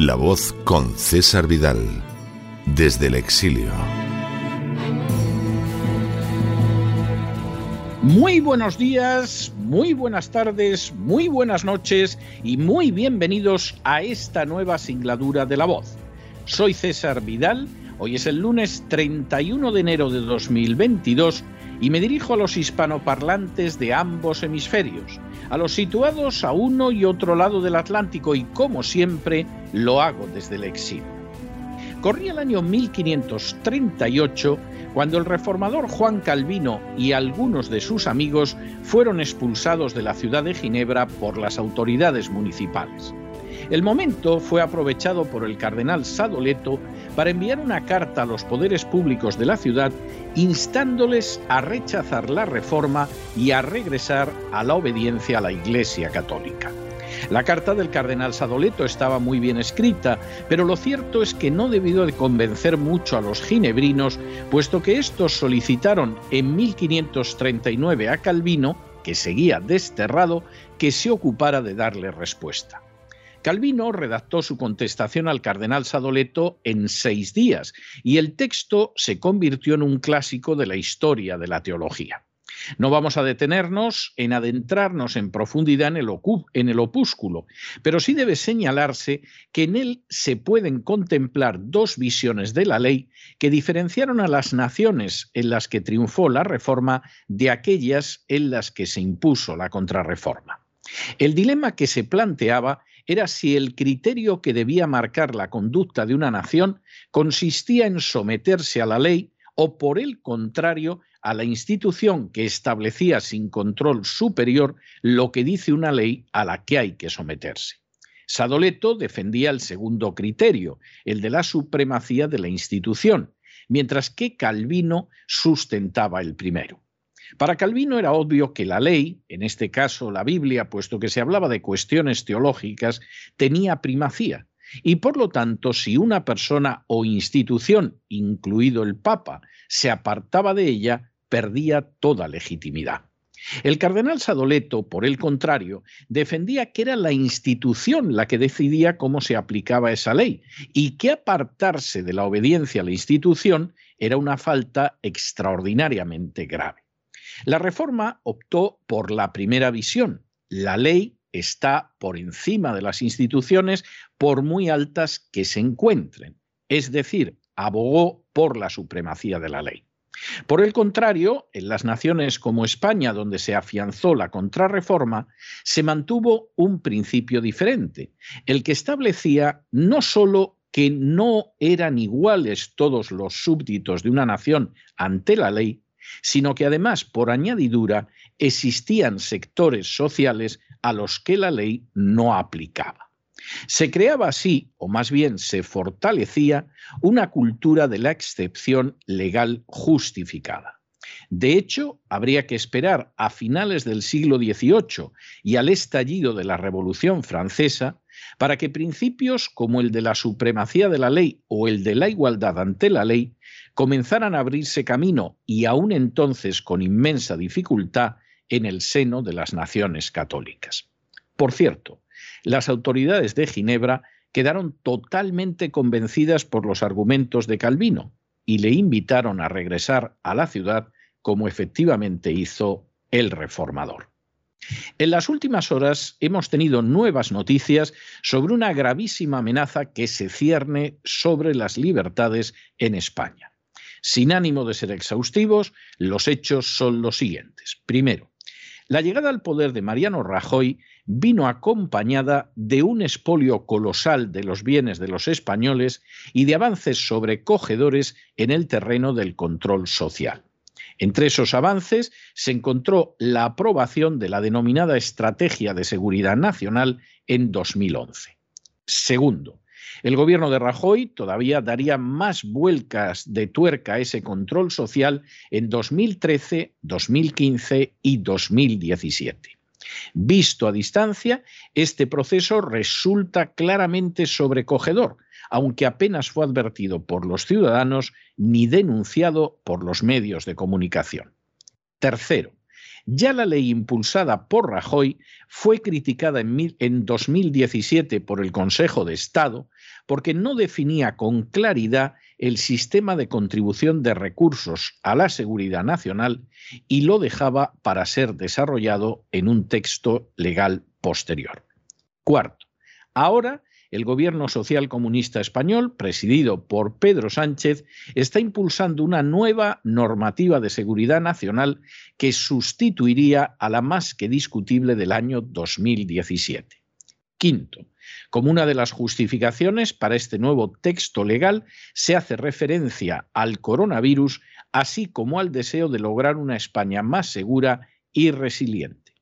La voz con César Vidal, desde el exilio. Muy buenos días, muy buenas tardes, muy buenas noches y muy bienvenidos a esta nueva singladura de La voz. Soy César Vidal, hoy es el lunes 31 de enero de 2022 y me dirijo a los hispanoparlantes de ambos hemisferios a los situados a uno y otro lado del Atlántico y como siempre lo hago desde el exilio. Corría el año 1538 cuando el reformador Juan Calvino y algunos de sus amigos fueron expulsados de la ciudad de Ginebra por las autoridades municipales. El momento fue aprovechado por el cardenal Sadoleto para enviar una carta a los poderes públicos de la ciudad instándoles a rechazar la reforma y a regresar a la obediencia a la Iglesia católica. La carta del cardenal Sadoleto estaba muy bien escrita, pero lo cierto es que no debió de convencer mucho a los ginebrinos, puesto que estos solicitaron en 1539 a Calvino, que seguía desterrado, que se ocupara de darle respuesta. Calvino redactó su contestación al cardenal Sadoleto en seis días y el texto se convirtió en un clásico de la historia de la teología. No vamos a detenernos en adentrarnos en profundidad en el, opúsculo, pero sí debe señalarse que en él se pueden contemplar dos visiones de la ley que diferenciaron a las naciones en las que triunfó la reforma de aquellas en las que se impuso la contrarreforma. El dilema que se planteaba era si el criterio que debía marcar la conducta de una nación consistía en someterse a la ley o, por el contrario, a la institución que establecía sin control superior lo que dice una ley a la que hay que someterse. Sadoleto defendía el segundo criterio, el de la supremacía de la institución, mientras que Calvino sustentaba el primero. Para Calvino era obvio que la ley, en este caso la Biblia, puesto que se hablaba de cuestiones teológicas, tenía primacía. Y por lo tanto, si una persona o institución, incluido el Papa, se apartaba de ella, perdía toda legitimidad. El cardenal Sadoleto, por el contrario, defendía que era la institución la que decidía cómo se aplicaba esa ley y que apartarse de la obediencia a la institución era una falta extraordinariamente grave. La reforma optó por la primera visión. La ley está por encima de las instituciones por muy altas que se encuentren. Es decir, abogó por la supremacía de la ley. Por el contrario, en las naciones como España, donde se afianzó la contrarreforma, se mantuvo un principio diferente, el que establecía no sólo que no eran iguales todos los súbditos de una nación ante la ley, sino que además, por añadidura, existían sectores sociales a los que la ley no aplicaba. Se creaba así, o más bien se fortalecía, una cultura de la excepción legal justificada. De hecho, habría que esperar a finales del siglo XVIII y al estallido de la Revolución Francesa para que principios como el de la supremacía de la ley o el de la igualdad ante la ley comenzaran a abrirse camino y aún entonces con inmensa dificultad en el seno de las naciones católicas. Por cierto, las autoridades de Ginebra quedaron totalmente convencidas por los argumentos de Calvino y le invitaron a regresar a la ciudad como efectivamente hizo el reformador. En las últimas horas hemos tenido nuevas noticias sobre una gravísima amenaza que se cierne sobre las libertades en España. Sin ánimo de ser exhaustivos, los hechos son los siguientes. Primero, La llegada al poder de Mariano Rajoy vino acompañada de un expolio colosal de los bienes de los españoles y de avances sobrecogedores en el terreno del control social. Entre esos avances se encontró la aprobación de la denominada Estrategia de Seguridad Nacional en 2011. Segundo, el gobierno de Rajoy todavía daría más vuelcas de tuerca a ese control social en 2013, 2015 y 2017. Visto a distancia, este proceso resulta claramente sobrecogedor, aunque apenas fue advertido por los ciudadanos ni denunciado por los medios de comunicación. Tercero, ya la ley impulsada por Rajoy fue criticada en, 2017 por el Consejo de Estado porque no definía con claridad el sistema de contribución de recursos a la seguridad nacional y lo dejaba para ser desarrollado en un texto legal posterior. Cuarto, ahora el gobierno social comunista español, presidido por Pedro Sánchez, está impulsando una nueva normativa de seguridad nacional que sustituiría a la más que discutible del año 2017. Quinto, como una de las justificaciones para este nuevo texto legal se hace referencia al coronavirus, así como al deseo de lograr una España más segura y resiliente.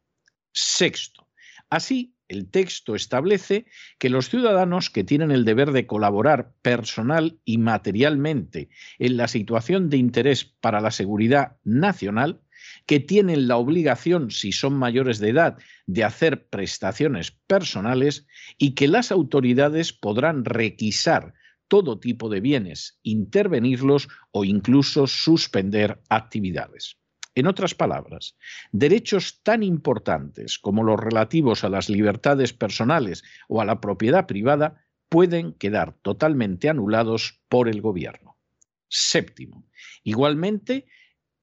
Sexto, así el texto establece que los ciudadanos que tienen el deber de colaborar personal y materialmente en la situación de interés para la seguridad nacional, que tienen la obligación, si son mayores de edad, de hacer prestaciones personales y que las autoridades podrán requisar todo tipo de bienes, intervenirlos o incluso suspender actividades. En otras palabras, derechos tan importantes como los relativos a las libertades personales o a la propiedad privada pueden quedar totalmente anulados por el gobierno. Séptimo, igualmente,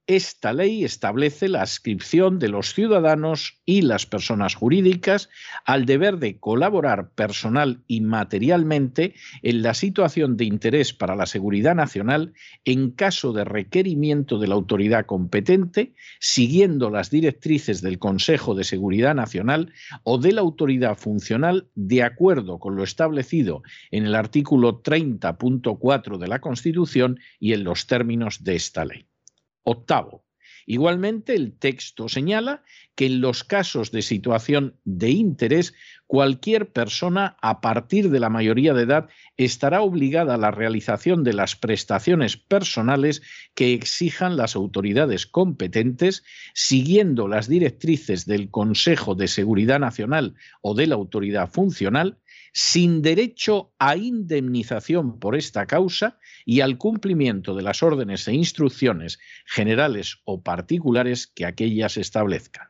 esta ley establece la adscripción de los ciudadanos y las personas jurídicas al deber de colaborar personal y materialmente en la situación de interés para la seguridad nacional en caso de requerimiento de la autoridad competente, siguiendo las directrices del Consejo de Seguridad Nacional o de la autoridad funcional de acuerdo con lo establecido en el artículo 30.4 de la Constitución y en los términos de esta ley. Octavo, igualmente el texto señala que en los casos de situación de interés, cualquier persona a partir de la mayoría de edad estará obligada a la realización de las prestaciones personales que exijan las autoridades competentes, siguiendo las directrices del Consejo de Seguridad Nacional o de la autoridad funcional, sin derecho a indemnización por esta causa y al cumplimiento de las órdenes e instrucciones generales o particulares que aquellas establezcan.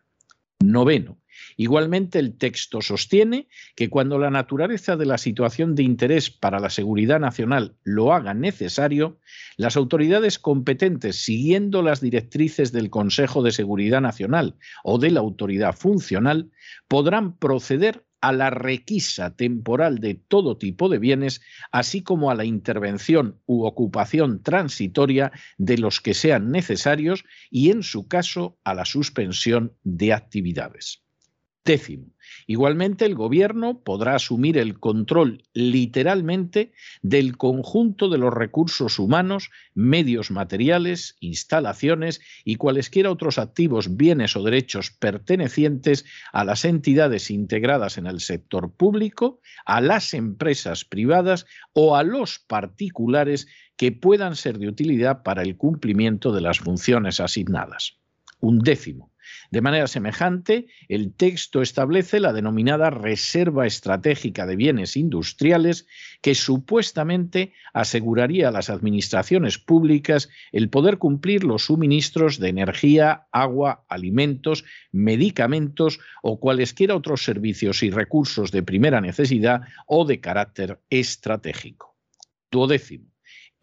Noveno. Igualmente, el texto sostiene que cuando la naturaleza de la situación de interés para la seguridad nacional lo haga necesario, las autoridades competentes, siguiendo las directrices del Consejo de Seguridad Nacional o de la autoridad funcional, podrán proceder a la requisa temporal de todo tipo de bienes, así como a la intervención u ocupación transitoria de los que sean necesarios y, en su caso, a la suspensión de actividades. Décimo, igualmente el gobierno podrá asumir el control literalmente del conjunto de los recursos humanos, medios materiales, instalaciones y cualesquiera otros activos, bienes o derechos pertenecientes a las entidades integradas en el sector público, a las empresas privadas o a los particulares que puedan ser de utilidad para el cumplimiento de las funciones asignadas. Un décimo, de manera semejante, el texto establece la denominada Reserva Estratégica de Bienes Industriales, que supuestamente aseguraría a las administraciones públicas el poder cumplir los suministros de energía, agua, alimentos, medicamentos o cualesquiera otros servicios y recursos de primera necesidad o de carácter estratégico. Duodécimo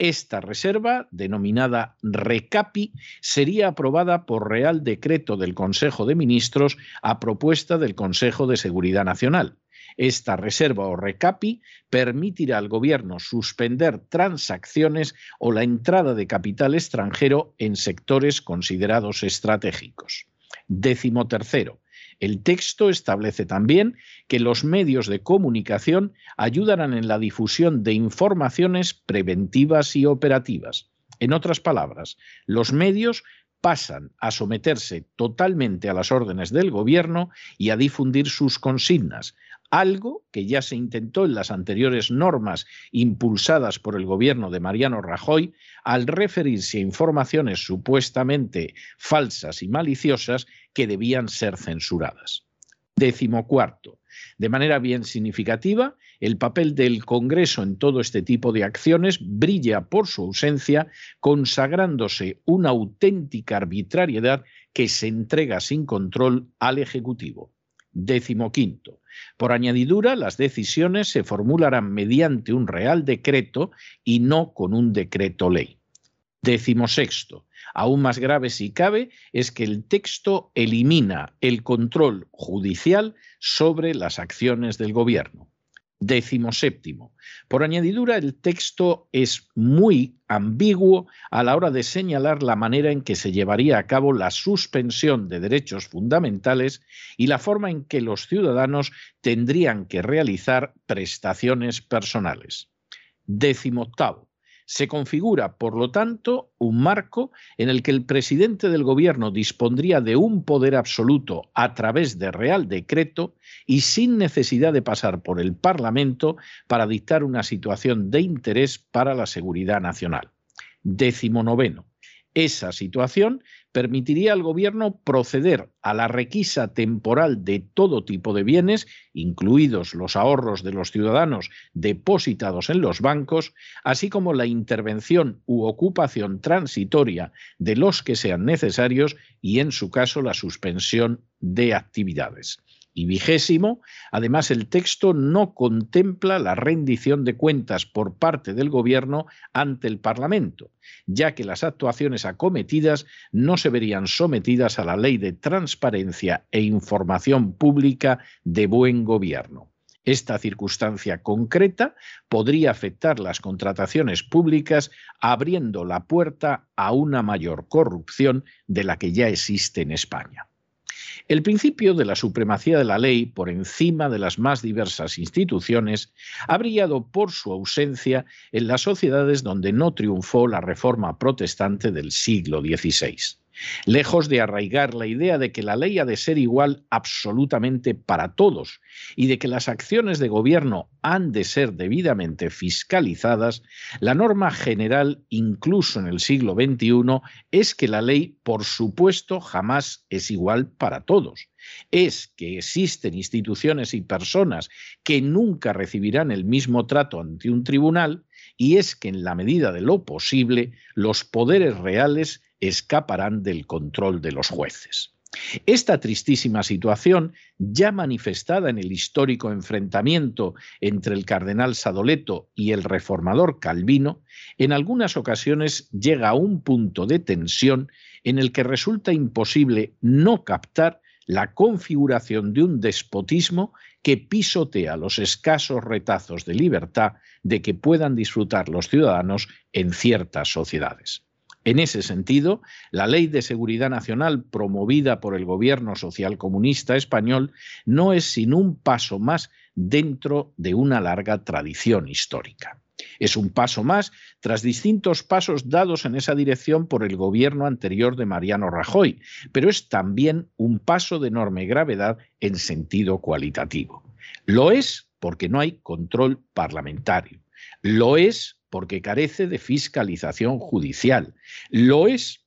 esta reserva, denominada RECAPI, sería aprobada por Real Decreto del Consejo de Ministros a propuesta del Consejo de Seguridad Nacional. Esta reserva o RECAPI permitirá al Gobierno suspender transacciones o la entrada de capital extranjero en sectores considerados estratégicos. Décimo tercero, El texto establece también que los medios de comunicación ayudarán en la difusión de informaciones preventivas y operativas. En otras palabras, los medios pasan a someterse totalmente a las órdenes del gobierno y a difundir sus consignas, algo que ya se intentó en las anteriores normas impulsadas por el gobierno de Mariano Rajoy al referirse a informaciones supuestamente falsas y maliciosas que debían ser censuradas. Décimo cuarto. De manera bien significativa, el papel del Congreso en todo este tipo de acciones brilla por su ausencia, consagrándose una auténtica arbitrariedad que se entrega sin control al Ejecutivo. Décimo quinto. Por añadidura, las decisiones se formularán mediante un real decreto y no con un decreto ley. Décimo sexto. Aún más grave si cabe es que el texto elimina el control judicial sobre las acciones del gobierno. Décimo séptimo. Por añadidura, el texto es muy ambiguo a la hora de señalar la manera en que se llevaría a cabo la suspensión de derechos fundamentales y la forma en que los ciudadanos tendrían que realizar prestaciones personales. Décimo octavo. Se configura, por lo tanto, un marco en el que el presidente del gobierno dispondría de un poder absoluto a través de real decreto y sin necesidad de pasar por el Parlamento para dictar una situación de interés para la seguridad nacional. Décimo noveno. Esa situación permitiría al gobierno proceder a la requisa temporal de todo tipo de bienes, incluidos los ahorros de los ciudadanos depositados en los bancos, así como la intervención u ocupación transitoria de los que sean necesarios y, en su caso, la suspensión de actividades. Y vigésimo, además el texto no contempla la rendición de cuentas por parte del Gobierno ante el Parlamento, ya que las actuaciones acometidas no se verían sometidas a la ley de transparencia e información pública de buen gobierno. Esta circunstancia concreta podría afectar las contrataciones públicas abriendo la puerta a una mayor corrupción de la que ya existe en España. El principio de la supremacía de la ley por encima de las más diversas instituciones ha brillado por su ausencia en las sociedades donde no triunfó la reforma protestante del siglo XVI. Lejos de arraigar la idea de que la ley ha de ser igual absolutamente para todos y de que las acciones de gobierno han de ser debidamente fiscalizadas, la norma general, incluso en el siglo XXI, es que la ley, por supuesto, jamás es igual para todos. Es que existen instituciones y personas que nunca recibirán el mismo trato ante un tribunal y es que en la medida de lo posible los poderes reales escaparán del control de los jueces. Esta tristísima situación, ya manifestada en el histórico enfrentamiento entre el cardenal Sadoleto y el reformador Calvino, en algunas ocasiones llega a un punto de tensión en el que resulta imposible no captar la configuración de un despotismo que pisotea los escasos retazos de libertad de que puedan disfrutar los ciudadanos en ciertas sociedades. En ese sentido, la Ley de Seguridad Nacional promovida por el gobierno socialcomunista español no es sin un paso más dentro de una larga tradición histórica. Es un paso más tras distintos pasos dados en esa dirección por el gobierno anterior de Mariano Rajoy, pero es también un paso de enorme gravedad en sentido cualitativo. Lo es porque no hay control parlamentario. Lo es porque carece de fiscalización judicial. Lo es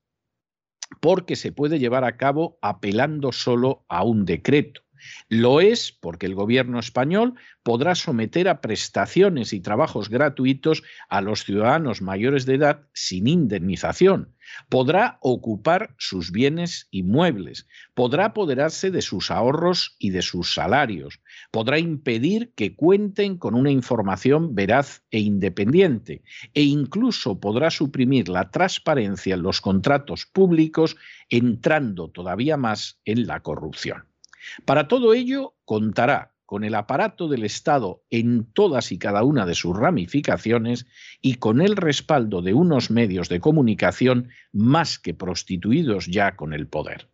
porque se puede llevar a cabo apelando solo a un decreto. Lo es porque el gobierno español podrá someter a prestaciones y trabajos gratuitos a los ciudadanos mayores de edad sin indemnización. Podrá ocupar sus bienes inmuebles, podrá apoderarse de sus ahorros y de sus salarios, podrá impedir que cuenten con una información veraz e independiente e incluso podrá suprimir la transparencia en los contratos públicos entrando todavía más en la corrupción. Para todo ello, contará con el aparato del Estado en todas y cada una de sus ramificaciones y con el respaldo de unos medios de comunicación más que prostituidos ya con el poder.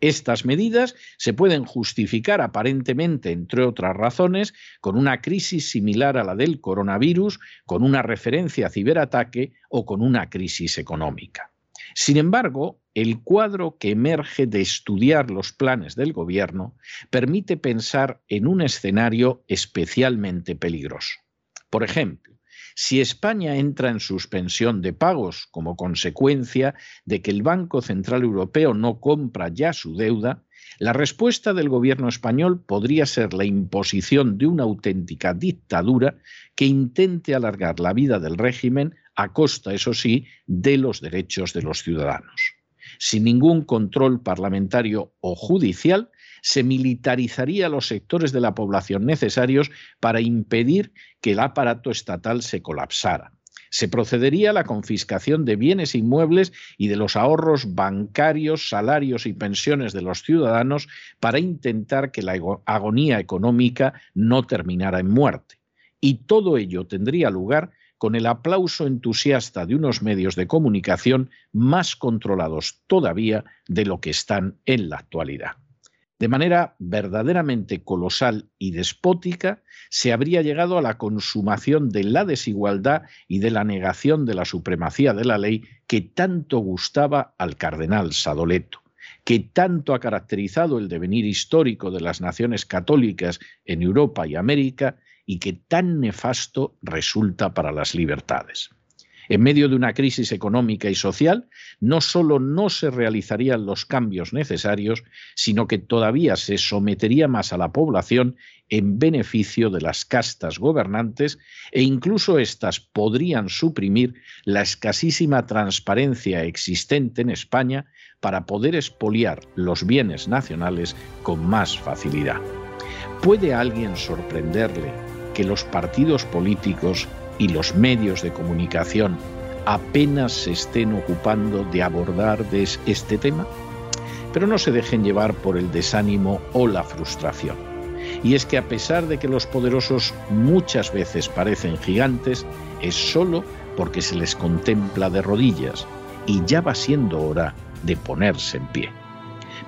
Estas medidas se pueden justificar aparentemente, entre otras razones, con una crisis similar a la del coronavirus, con una referencia a ciberataque o con una crisis económica. Sin embargo, el cuadro que emerge de estudiar los planes del gobierno permite pensar en un escenario especialmente peligroso. Por ejemplo, si España entra en suspensión de pagos como consecuencia de que el Banco Central Europeo no compra ya su deuda, la respuesta del gobierno español podría ser la imposición de una auténtica dictadura que intente alargar la vida del régimen a costa, eso sí, de los derechos de los ciudadanos. Sin ningún control parlamentario o judicial, se militarizaría los sectores de la población necesarios para impedir que el aparato estatal se colapsara. Se procedería a la confiscación de bienes inmuebles y de los ahorros bancarios, salarios y pensiones de los ciudadanos para intentar que la agonía económica no terminara en muerte. Y todo ello tendría lugar con el aplauso entusiasta de unos medios de comunicación más controlados todavía de lo que están en la actualidad. De manera verdaderamente colosal y despótica, se habría llegado a la consumación de la desigualdad y de la negación de la supremacía de la ley que tanto gustaba al cardenal Sadoleto que tanto ha caracterizado el devenir histórico de las naciones católicas en Europa y América y que tan nefasto resulta para las libertades. En medio de una crisis económica y social, no solo no se realizarían los cambios necesarios, sino que todavía se sometería más a la población en beneficio de las castas gobernantes e incluso éstas podrían suprimir la escasísima transparencia existente en España para poder expoliar los bienes nacionales con más facilidad. ¿Puede alguien sorprenderle que los partidos políticos y los medios de comunicación apenas se estén ocupando de abordar este tema? Pero no se dejen llevar por el desánimo o la frustración. Y es que a pesar de que los poderosos muchas veces parecen gigantes, es solo porque se les contempla de rodillas y ya va siendo hora de ponerse en pie.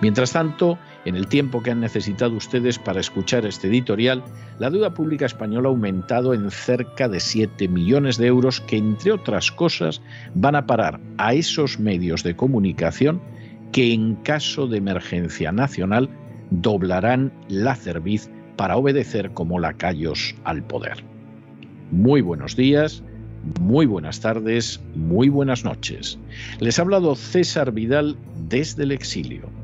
Mientras tanto, en el tiempo que han necesitado ustedes para escuchar este editorial, la deuda pública española ha aumentado en cerca de 7 millones de euros que, entre otras cosas, van a parar a esos medios de comunicación que, en caso de emergencia nacional, doblarán la cerviz para obedecer como lacayos al poder. Muy buenos días, muy buenas tardes, muy buenas noches. Les ha hablado César Vidal desde el exilio.